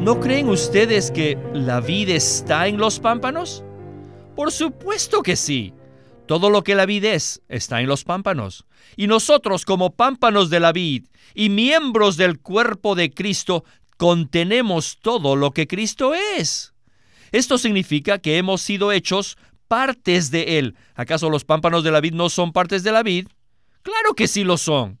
¿No creen ustedes que la vid está en los pámpanos? Por supuesto que sí. Todo lo que la vid es está en los pámpanos. Y nosotros como pámpanos de la vid y miembros del cuerpo de Cristo contenemos todo lo que Cristo es. Esto significa que hemos sido hechos partes de Él. ¿Acaso los pámpanos de la vid no son partes de la vid? Claro que sí lo son.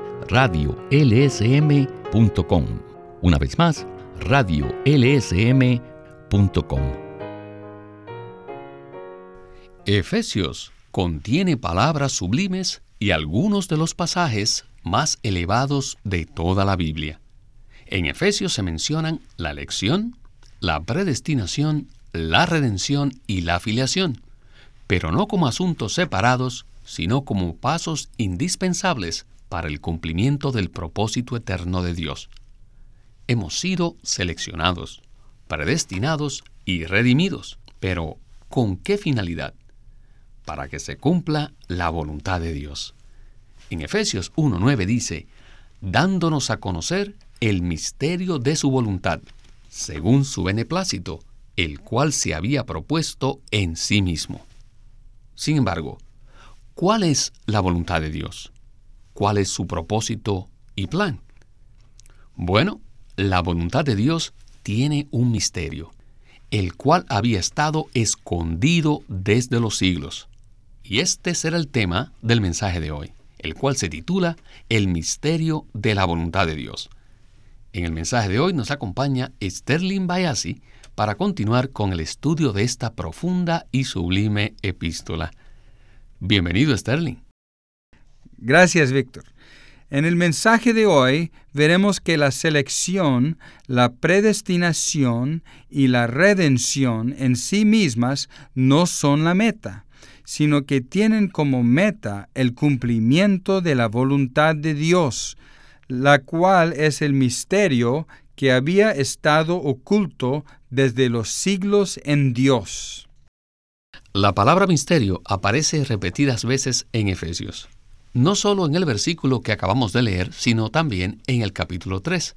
radiolsm.com. Una vez más, radiolsm.com. Efesios contiene palabras sublimes y algunos de los pasajes más elevados de toda la Biblia. En Efesios se mencionan la elección, la predestinación, la redención y la afiliación, pero no como asuntos separados, sino como pasos indispensables para el cumplimiento del propósito eterno de Dios. Hemos sido seleccionados, predestinados y redimidos, pero ¿con qué finalidad? Para que se cumpla la voluntad de Dios. En Efesios 1.9 dice, dándonos a conocer el misterio de su voluntad, según su beneplácito, el cual se había propuesto en sí mismo. Sin embargo, ¿cuál es la voluntad de Dios? Cuál es su propósito y plan. Bueno, la voluntad de Dios tiene un misterio, el cual había estado escondido desde los siglos. Y este será el tema del mensaje de hoy, el cual se titula El misterio de la voluntad de Dios. En el mensaje de hoy nos acompaña Sterling Bayasi para continuar con el estudio de esta profunda y sublime epístola. Bienvenido, Sterling. Gracias, Víctor. En el mensaje de hoy veremos que la selección, la predestinación y la redención en sí mismas no son la meta, sino que tienen como meta el cumplimiento de la voluntad de Dios, la cual es el misterio que había estado oculto desde los siglos en Dios. La palabra misterio aparece repetidas veces en Efesios no solo en el versículo que acabamos de leer, sino también en el capítulo 3.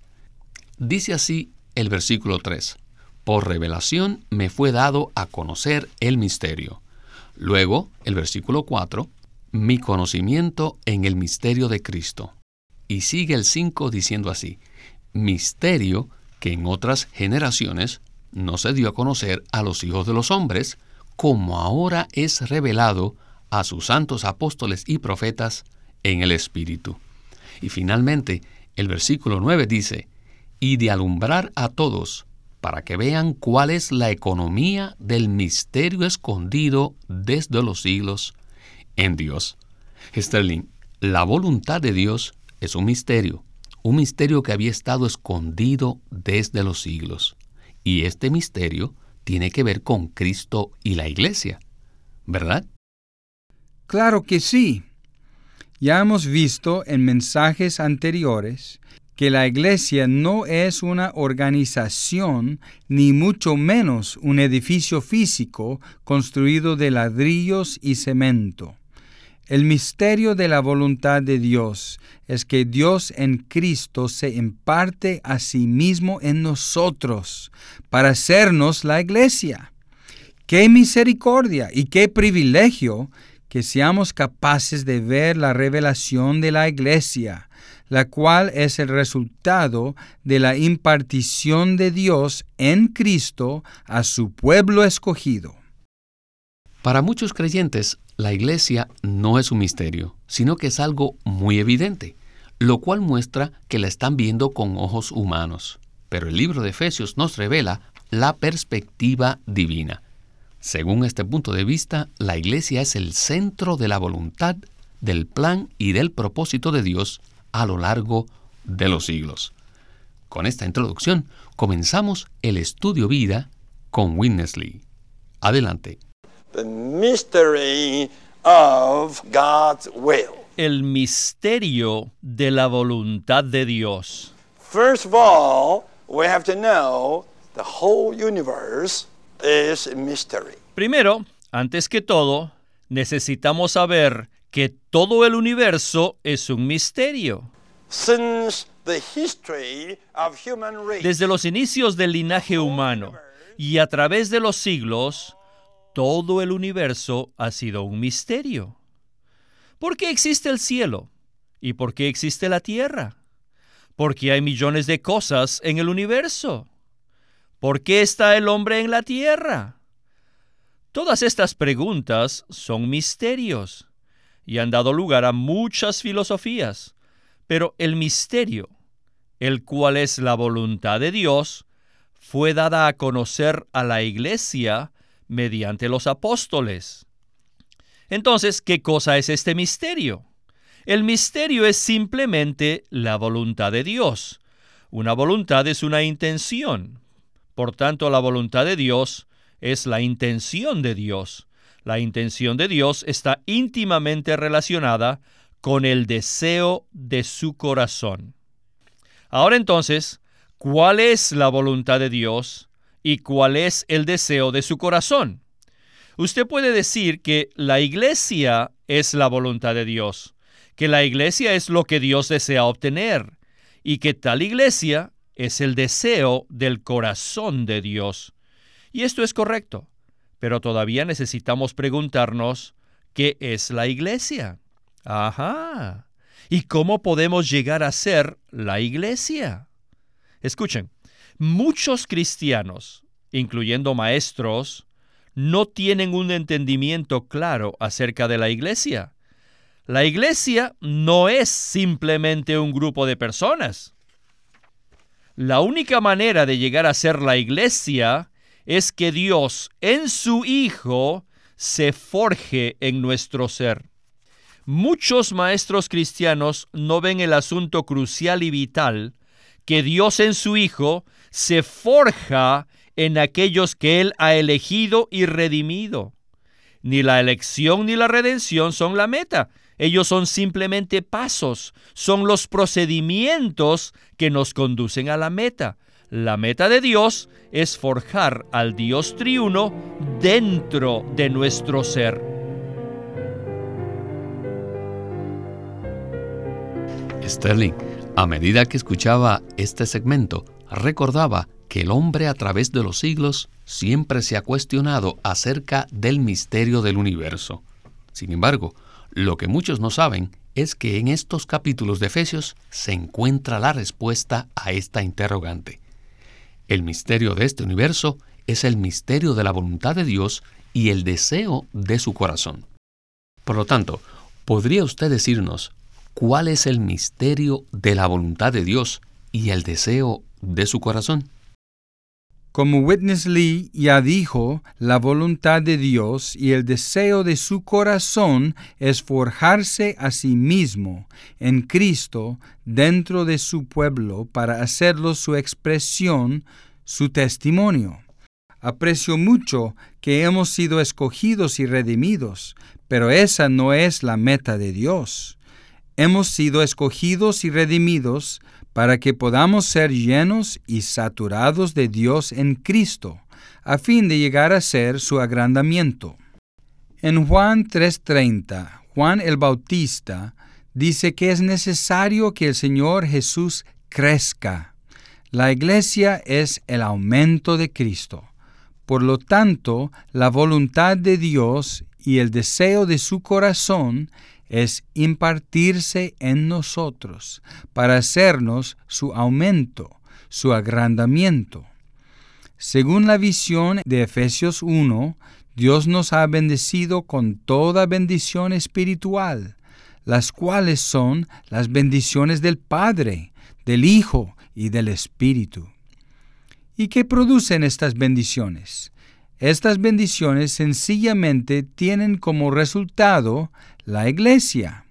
Dice así el versículo 3, Por revelación me fue dado a conocer el misterio. Luego, el versículo 4, Mi conocimiento en el misterio de Cristo. Y sigue el 5 diciendo así, Misterio que en otras generaciones no se dio a conocer a los hijos de los hombres, como ahora es revelado a sus santos apóstoles y profetas en el Espíritu. Y finalmente, el versículo 9 dice, y de alumbrar a todos, para que vean cuál es la economía del misterio escondido desde los siglos en Dios. Sterling, la voluntad de Dios es un misterio, un misterio que había estado escondido desde los siglos. Y este misterio tiene que ver con Cristo y la Iglesia, ¿verdad? Claro que sí. Ya hemos visto en mensajes anteriores que la iglesia no es una organización ni mucho menos un edificio físico construido de ladrillos y cemento. El misterio de la voluntad de Dios es que Dios en Cristo se imparte a sí mismo en nosotros para hacernos la iglesia. ¡Qué misericordia y qué privilegio que seamos capaces de ver la revelación de la Iglesia, la cual es el resultado de la impartición de Dios en Cristo a su pueblo escogido. Para muchos creyentes, la Iglesia no es un misterio, sino que es algo muy evidente, lo cual muestra que la están viendo con ojos humanos. Pero el libro de Efesios nos revela la perspectiva divina. Según este punto de vista, la Iglesia es el centro de la voluntad, del plan y del propósito de Dios a lo largo de los siglos. con esta introducción comenzamos el estudio vida con Witness Lee. Adelante. The mystery of God's will. El misterio de la voluntad de Dios. First of all, we have to know the whole universe is mystery. Primero, antes que todo, necesitamos saber que todo el universo es un misterio. Since the history of human race, Desde los inicios del linaje humano y a través de los siglos, todo el universo ha sido un misterio. ¿Por qué existe el cielo? ¿Y por qué existe la tierra? ¿Por qué hay millones de cosas en el universo? ¿Por qué está el hombre en la tierra? Todas estas preguntas son misterios y han dado lugar a muchas filosofías, pero el misterio, el cual es la voluntad de Dios, fue dada a conocer a la iglesia mediante los apóstoles. Entonces, ¿qué cosa es este misterio? El misterio es simplemente la voluntad de Dios. Una voluntad es una intención. Por tanto, la voluntad de Dios es la intención de Dios. La intención de Dios está íntimamente relacionada con el deseo de su corazón. Ahora entonces, ¿cuál es la voluntad de Dios y cuál es el deseo de su corazón? Usted puede decir que la iglesia es la voluntad de Dios, que la iglesia es lo que Dios desea obtener y que tal iglesia es el deseo del corazón de Dios. Y esto es correcto, pero todavía necesitamos preguntarnos, ¿qué es la iglesia? Ajá. ¿Y cómo podemos llegar a ser la iglesia? Escuchen, muchos cristianos, incluyendo maestros, no tienen un entendimiento claro acerca de la iglesia. La iglesia no es simplemente un grupo de personas. La única manera de llegar a ser la iglesia es que Dios en su Hijo se forje en nuestro ser. Muchos maestros cristianos no ven el asunto crucial y vital que Dios en su Hijo se forja en aquellos que Él ha elegido y redimido. Ni la elección ni la redención son la meta. Ellos son simplemente pasos, son los procedimientos que nos conducen a la meta. La meta de Dios es forjar al Dios triuno dentro de nuestro ser. Sterling, a medida que escuchaba este segmento, recordaba que el hombre a través de los siglos siempre se ha cuestionado acerca del misterio del universo. Sin embargo, lo que muchos no saben es que en estos capítulos de Efesios se encuentra la respuesta a esta interrogante. El misterio de este universo es el misterio de la voluntad de Dios y el deseo de su corazón. Por lo tanto, ¿podría usted decirnos cuál es el misterio de la voluntad de Dios y el deseo de su corazón? Como Witness Lee ya dijo, la voluntad de Dios y el deseo de su corazón es forjarse a sí mismo en Cristo dentro de su pueblo para hacerlo su expresión, su testimonio. Aprecio mucho que hemos sido escogidos y redimidos, pero esa no es la meta de Dios. Hemos sido escogidos y redimidos para que podamos ser llenos y saturados de Dios en Cristo, a fin de llegar a ser su agrandamiento. En Juan 3:30, Juan el Bautista dice que es necesario que el Señor Jesús crezca. La iglesia es el aumento de Cristo. Por lo tanto, la voluntad de Dios y el deseo de su corazón es impartirse en nosotros para hacernos su aumento, su agrandamiento. Según la visión de Efesios 1, Dios nos ha bendecido con toda bendición espiritual, las cuales son las bendiciones del Padre, del Hijo y del Espíritu. ¿Y qué producen estas bendiciones? Estas bendiciones sencillamente tienen como resultado la iglesia.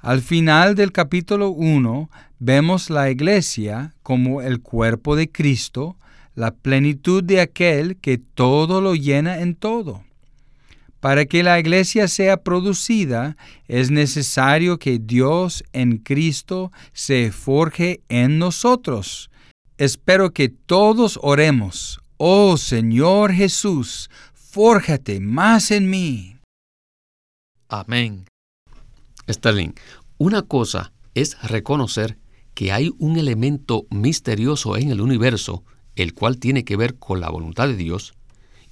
Al final del capítulo 1 vemos la iglesia como el cuerpo de Cristo, la plenitud de aquel que todo lo llena en todo. Para que la iglesia sea producida, es necesario que Dios en Cristo se forje en nosotros. Espero que todos oremos, oh Señor Jesús, fórjate más en mí. Amén. Sterling, una cosa es reconocer que hay un elemento misterioso en el universo, el cual tiene que ver con la voluntad de Dios,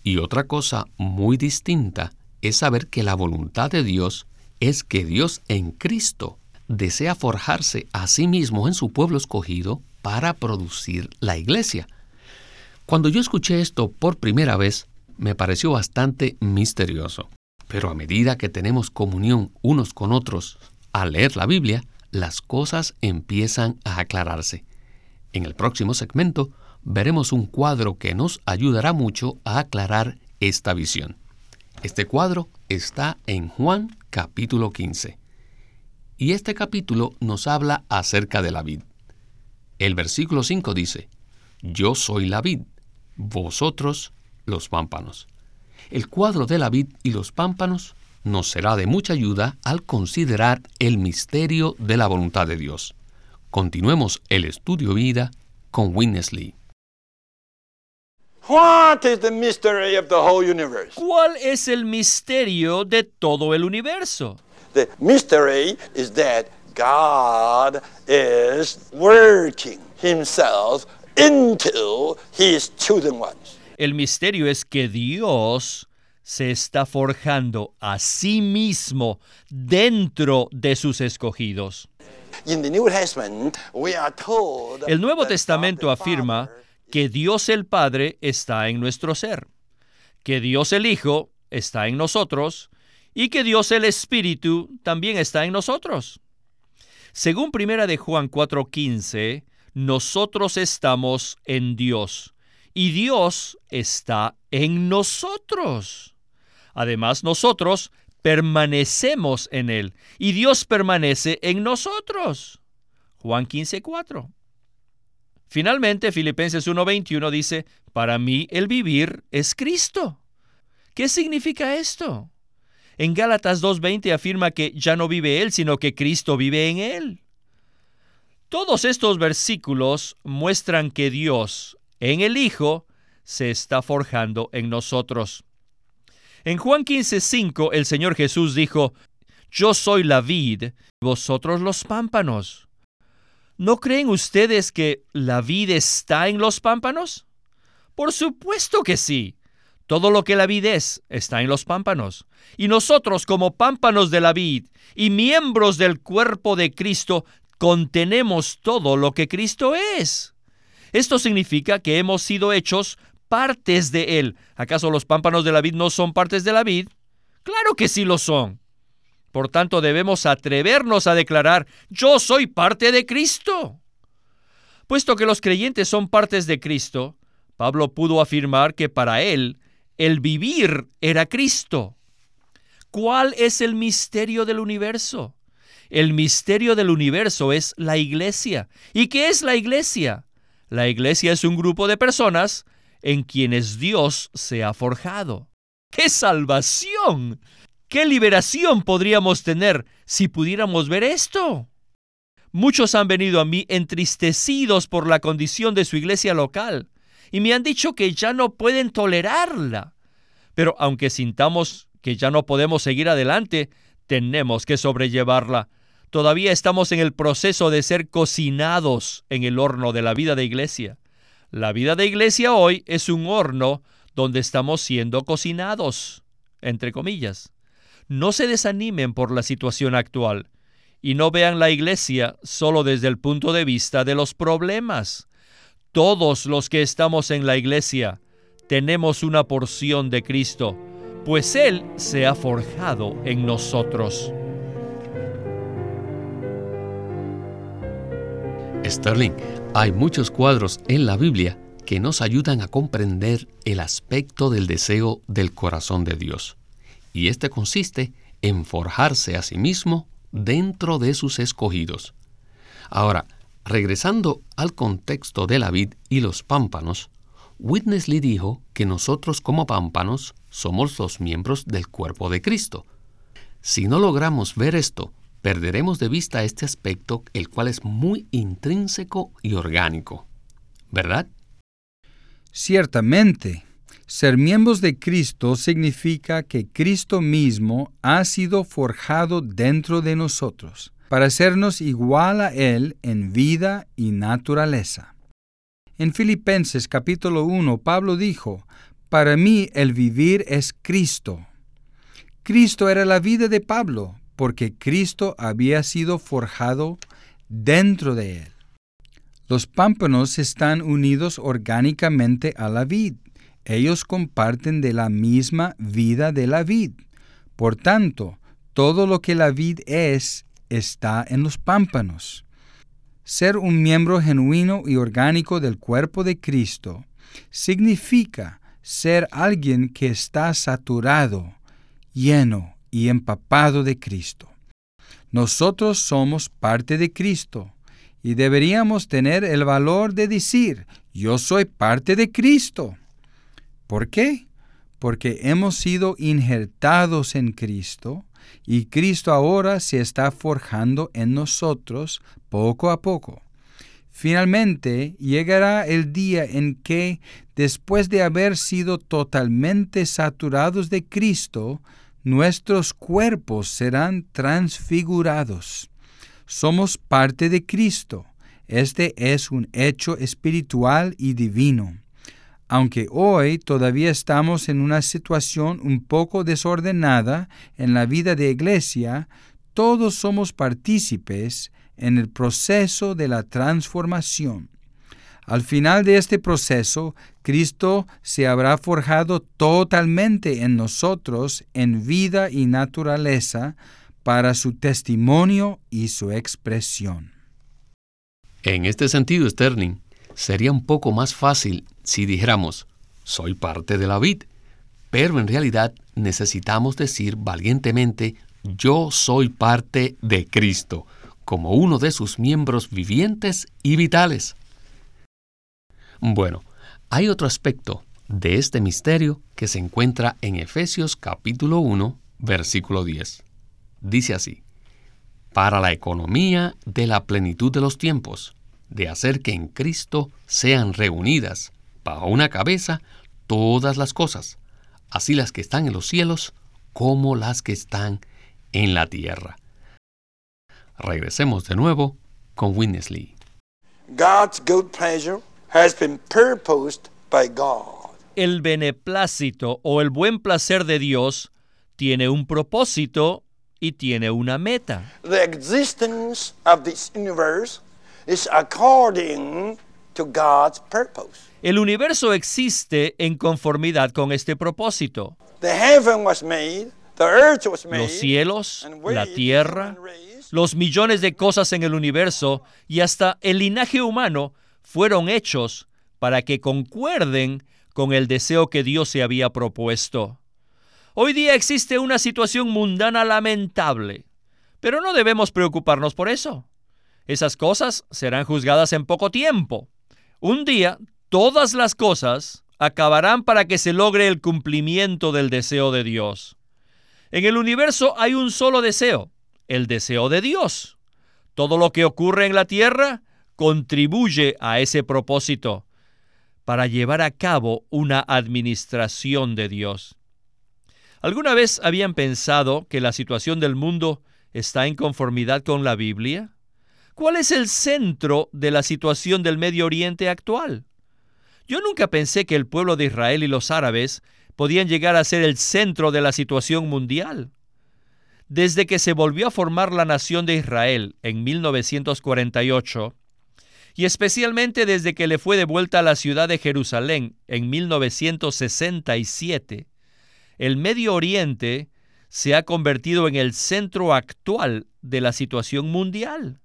y otra cosa muy distinta es saber que la voluntad de Dios es que Dios en Cristo desea forjarse a sí mismo en su pueblo escogido para producir la iglesia. Cuando yo escuché esto por primera vez, me pareció bastante misterioso. Pero a medida que tenemos comunión unos con otros al leer la Biblia, las cosas empiezan a aclararse. En el próximo segmento veremos un cuadro que nos ayudará mucho a aclarar esta visión. Este cuadro está en Juan capítulo 15. Y este capítulo nos habla acerca de la vid. El versículo 5 dice, Yo soy la vid, vosotros los pámpanos. El cuadro de la vid y los pámpanos nos será de mucha ayuda al considerar el misterio de la voluntad de Dios. Continuemos el estudio vida con Witness Lee. What is the mystery of the whole universe? ¿Cuál es el misterio de todo el universo? The mystery is that God is working himself into his chosen ones. El misterio es que Dios se está forjando a sí mismo dentro de sus escogidos. El Nuevo Testamento afirma que Dios el Padre está en nuestro ser, que Dios el Hijo está en nosotros y que Dios el Espíritu también está en nosotros. Según Primera de Juan 4:15, nosotros estamos en Dios y Dios está en nosotros. Además, nosotros permanecemos en Él y Dios permanece en nosotros. Juan 15:4. Finalmente, Filipenses 1:21 dice, para mí el vivir es Cristo. ¿Qué significa esto? En Gálatas 2:20 afirma que ya no vive Él, sino que Cristo vive en Él. Todos estos versículos muestran que Dios, en el Hijo, se está forjando en nosotros. En Juan 15:5 el Señor Jesús dijo, Yo soy la vid, vosotros los pámpanos. ¿No creen ustedes que la vid está en los pámpanos? Por supuesto que sí. Todo lo que la vid es está en los pámpanos. Y nosotros como pámpanos de la vid y miembros del cuerpo de Cristo contenemos todo lo que Cristo es. Esto significa que hemos sido hechos partes de Él. ¿Acaso los pámpanos de la vid no son partes de la vid? Claro que sí lo son. Por tanto, debemos atrevernos a declarar, yo soy parte de Cristo. Puesto que los creyentes son partes de Cristo, Pablo pudo afirmar que para él el vivir era Cristo. ¿Cuál es el misterio del universo? El misterio del universo es la iglesia. ¿Y qué es la iglesia? La iglesia es un grupo de personas en quienes Dios se ha forjado. ¡Qué salvación! ¿Qué liberación podríamos tener si pudiéramos ver esto? Muchos han venido a mí entristecidos por la condición de su iglesia local y me han dicho que ya no pueden tolerarla. Pero aunque sintamos que ya no podemos seguir adelante, tenemos que sobrellevarla. Todavía estamos en el proceso de ser cocinados en el horno de la vida de iglesia. La vida de iglesia hoy es un horno donde estamos siendo cocinados, entre comillas. No se desanimen por la situación actual y no vean la iglesia solo desde el punto de vista de los problemas. Todos los que estamos en la iglesia tenemos una porción de Cristo, pues Él se ha forjado en nosotros. Sterling, hay muchos cuadros en la Biblia que nos ayudan a comprender el aspecto del deseo del corazón de Dios. Y este consiste en forjarse a sí mismo dentro de sus escogidos. Ahora, Regresando al contexto de la vid y los pámpanos, Witness Lee dijo que nosotros como pámpanos somos los miembros del cuerpo de Cristo. Si no logramos ver esto, perderemos de vista este aspecto, el cual es muy intrínseco y orgánico. ¿Verdad? Ciertamente, ser miembros de Cristo significa que Cristo mismo ha sido forjado dentro de nosotros, para hacernos igual a Él en vida y naturaleza. En Filipenses capítulo 1, Pablo dijo, Para mí el vivir es Cristo. Cristo era la vida de Pablo, porque Cristo había sido forjado dentro de él. Los pámpanos están unidos orgánicamente a la vid. Ellos comparten de la misma vida de la vid. Por tanto, todo lo que la vid es está en los pámpanos. Ser un miembro genuino y orgánico del cuerpo de Cristo significa ser alguien que está saturado, lleno y empapado de Cristo. Nosotros somos parte de Cristo y deberíamos tener el valor de decir, yo soy parte de Cristo. ¿Por qué? Porque hemos sido injertados en Cristo y Cristo ahora se está forjando en nosotros poco a poco. Finalmente llegará el día en que, después de haber sido totalmente saturados de Cristo, nuestros cuerpos serán transfigurados. Somos parte de Cristo. Este es un hecho espiritual y divino. Aunque hoy todavía estamos en una situación un poco desordenada en la vida de iglesia, todos somos partícipes en el proceso de la transformación. Al final de este proceso, Cristo se habrá forjado totalmente en nosotros en vida y naturaleza para su testimonio y su expresión. En este sentido, Sterling, sería un poco más fácil si dijéramos, soy parte de la vid, pero en realidad necesitamos decir valientemente, yo soy parte de Cristo, como uno de sus miembros vivientes y vitales. Bueno, hay otro aspecto de este misterio que se encuentra en Efesios capítulo 1, versículo 10. Dice así, para la economía de la plenitud de los tiempos, de hacer que en Cristo sean reunidas bajo una cabeza todas las cosas, así las que están en los cielos como las que están en la tierra. Regresemos de nuevo con Winnesley. God's good pleasure has been purposed by God. El beneplácito o el buen placer de Dios tiene un propósito y tiene una meta. The existence of this universe is according to God's purpose. El universo existe en conformidad con este propósito. The heaven was made, the earth was made, Los cielos, we, la the tierra, los millones de cosas en el universo y hasta el linaje humano fueron hechos para que concuerden con el deseo que Dios se había propuesto. Hoy día existe una situación mundana lamentable, pero no debemos preocuparnos por eso. Esas cosas serán juzgadas en poco tiempo. Un día todas las cosas acabarán para que se logre el cumplimiento del deseo de Dios. En el universo hay un solo deseo, el deseo de Dios. Todo lo que ocurre en la tierra contribuye a ese propósito para llevar a cabo una administración de Dios. ¿Alguna vez habían pensado que la situación del mundo está en conformidad con la Biblia? ¿Cuál es el centro de la situación del Medio Oriente actual? Yo nunca pensé que el pueblo de Israel y los árabes podían llegar a ser el centro de la situación mundial. Desde que se volvió a formar la nación de Israel en 1948, y especialmente desde que le fue devuelta a la ciudad de Jerusalén en 1967, el Medio Oriente se ha convertido en el centro actual de la situación mundial.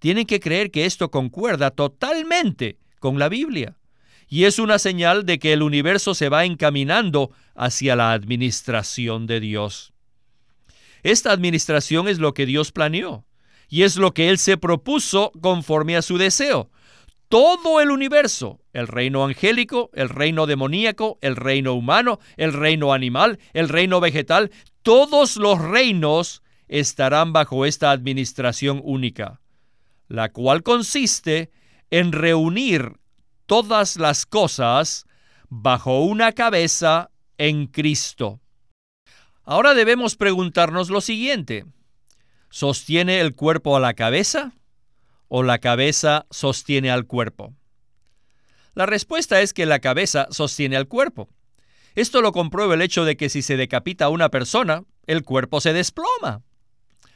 Tienen que creer que esto concuerda totalmente con la Biblia y es una señal de que el universo se va encaminando hacia la administración de Dios. Esta administración es lo que Dios planeó y es lo que Él se propuso conforme a su deseo. Todo el universo, el reino angélico, el reino demoníaco, el reino humano, el reino animal, el reino vegetal, todos los reinos estarán bajo esta administración única, la cual consiste en reunir todas las cosas bajo una cabeza en Cristo. Ahora debemos preguntarnos lo siguiente. ¿Sostiene el cuerpo a la cabeza o la cabeza sostiene al cuerpo? La respuesta es que la cabeza sostiene al cuerpo. Esto lo comprueba el hecho de que si se decapita a una persona, el cuerpo se desploma.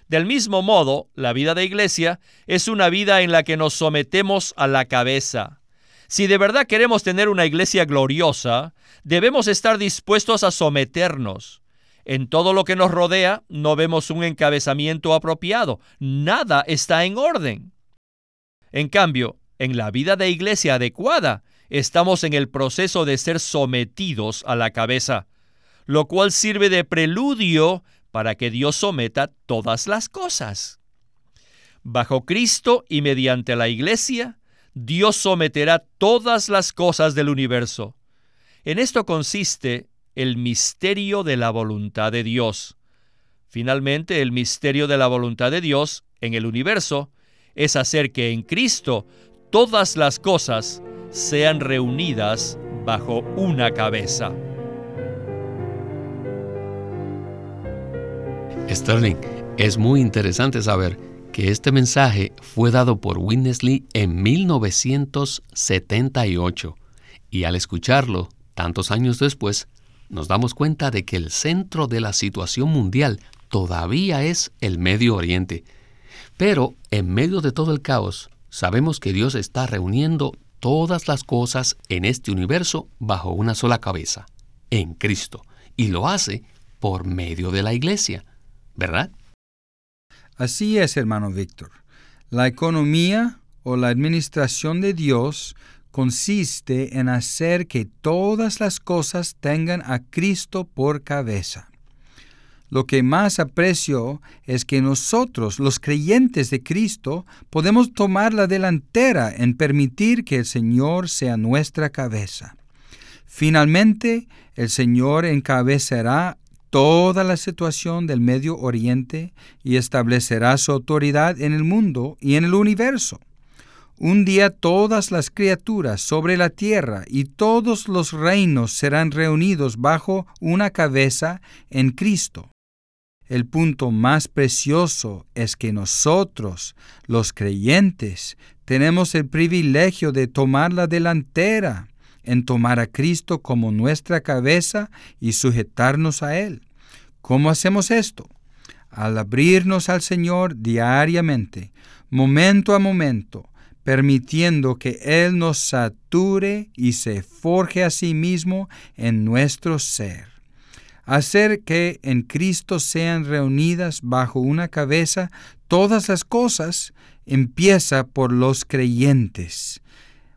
Del mismo modo, la vida de iglesia es una vida en la que nos sometemos a la cabeza. Si de verdad queremos tener una iglesia gloriosa, debemos estar dispuestos a someternos. En todo lo que nos rodea no vemos un encabezamiento apropiado. Nada está en orden. En cambio, en la vida de iglesia adecuada, estamos en el proceso de ser sometidos a la cabeza, lo cual sirve de preludio para que Dios someta todas las cosas. Bajo Cristo y mediante la iglesia, Dios someterá todas las cosas del universo. En esto consiste el misterio de la voluntad de Dios. Finalmente, el misterio de la voluntad de Dios en el universo es hacer que en Cristo todas las cosas sean reunidas bajo una cabeza. Sterling, es muy interesante saber que este mensaje fue dado por Witness Lee en 1978 y al escucharlo tantos años después, nos damos cuenta de que el centro de la situación mundial todavía es el Medio Oriente. Pero en medio de todo el caos, sabemos que Dios está reuniendo todas las cosas en este universo bajo una sola cabeza, en Cristo, y lo hace por medio de la iglesia, ¿verdad? Así es, hermano Víctor. La economía o la administración de Dios consiste en hacer que todas las cosas tengan a Cristo por cabeza. Lo que más aprecio es que nosotros, los creyentes de Cristo, podemos tomar la delantera en permitir que el Señor sea nuestra cabeza. Finalmente, el Señor encabezará toda la situación del Medio Oriente y establecerá su autoridad en el mundo y en el universo. Un día todas las criaturas sobre la tierra y todos los reinos serán reunidos bajo una cabeza en Cristo. El punto más precioso es que nosotros, los creyentes, tenemos el privilegio de tomar la delantera en tomar a Cristo como nuestra cabeza y sujetarnos a Él. ¿Cómo hacemos esto? Al abrirnos al Señor diariamente, momento a momento, permitiendo que Él nos sature y se forje a sí mismo en nuestro ser. Hacer que en Cristo sean reunidas bajo una cabeza todas las cosas empieza por los creyentes.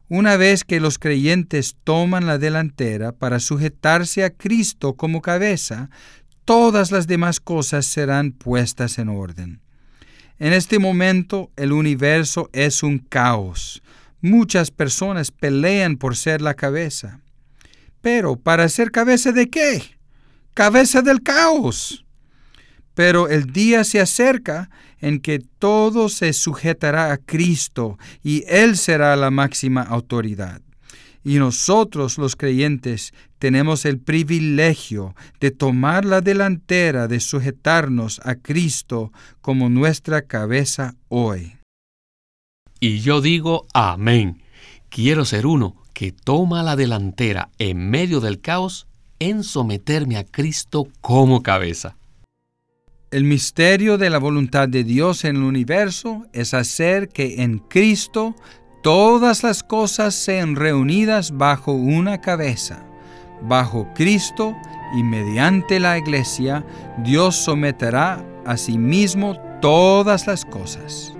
Una vez que los creyentes toman la delantera para sujetarse a Cristo como cabeza, todas las demás cosas serán puestas en orden. En este momento el universo es un caos. Muchas personas pelean por ser la cabeza. Pero ¿para ser cabeza de qué? Cabeza del caos. Pero el día se acerca en que todo se sujetará a Cristo y Él será la máxima autoridad. Y nosotros los creyentes tenemos el privilegio de tomar la delantera de sujetarnos a Cristo como nuestra cabeza hoy. Y yo digo amén. Quiero ser uno que toma la delantera en medio del caos en someterme a Cristo como cabeza. El misterio de la voluntad de Dios en el universo es hacer que en Cristo todas las cosas sean reunidas bajo una cabeza, bajo Cristo y mediante la iglesia, Dios someterá a sí mismo todas las cosas.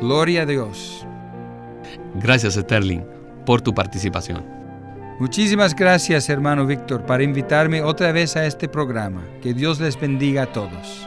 Gloria a Dios. Gracias, Sterling, por tu participación. Muchísimas gracias, hermano Víctor, para invitarme otra vez a este programa. Que Dios les bendiga a todos.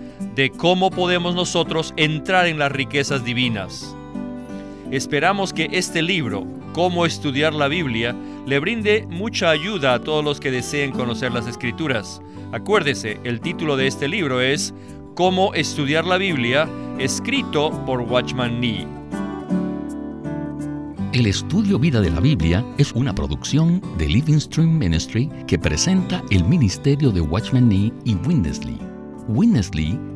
de cómo podemos nosotros entrar en las riquezas divinas. Esperamos que este libro, Cómo estudiar la Biblia, le brinde mucha ayuda a todos los que deseen conocer las escrituras. Acuérdese, el título de este libro es Cómo estudiar la Biblia, escrito por Watchman Nee. El estudio vida de la Biblia es una producción de Living Stream Ministry que presenta el ministerio de Watchman Nee y Winnesley. Winnesley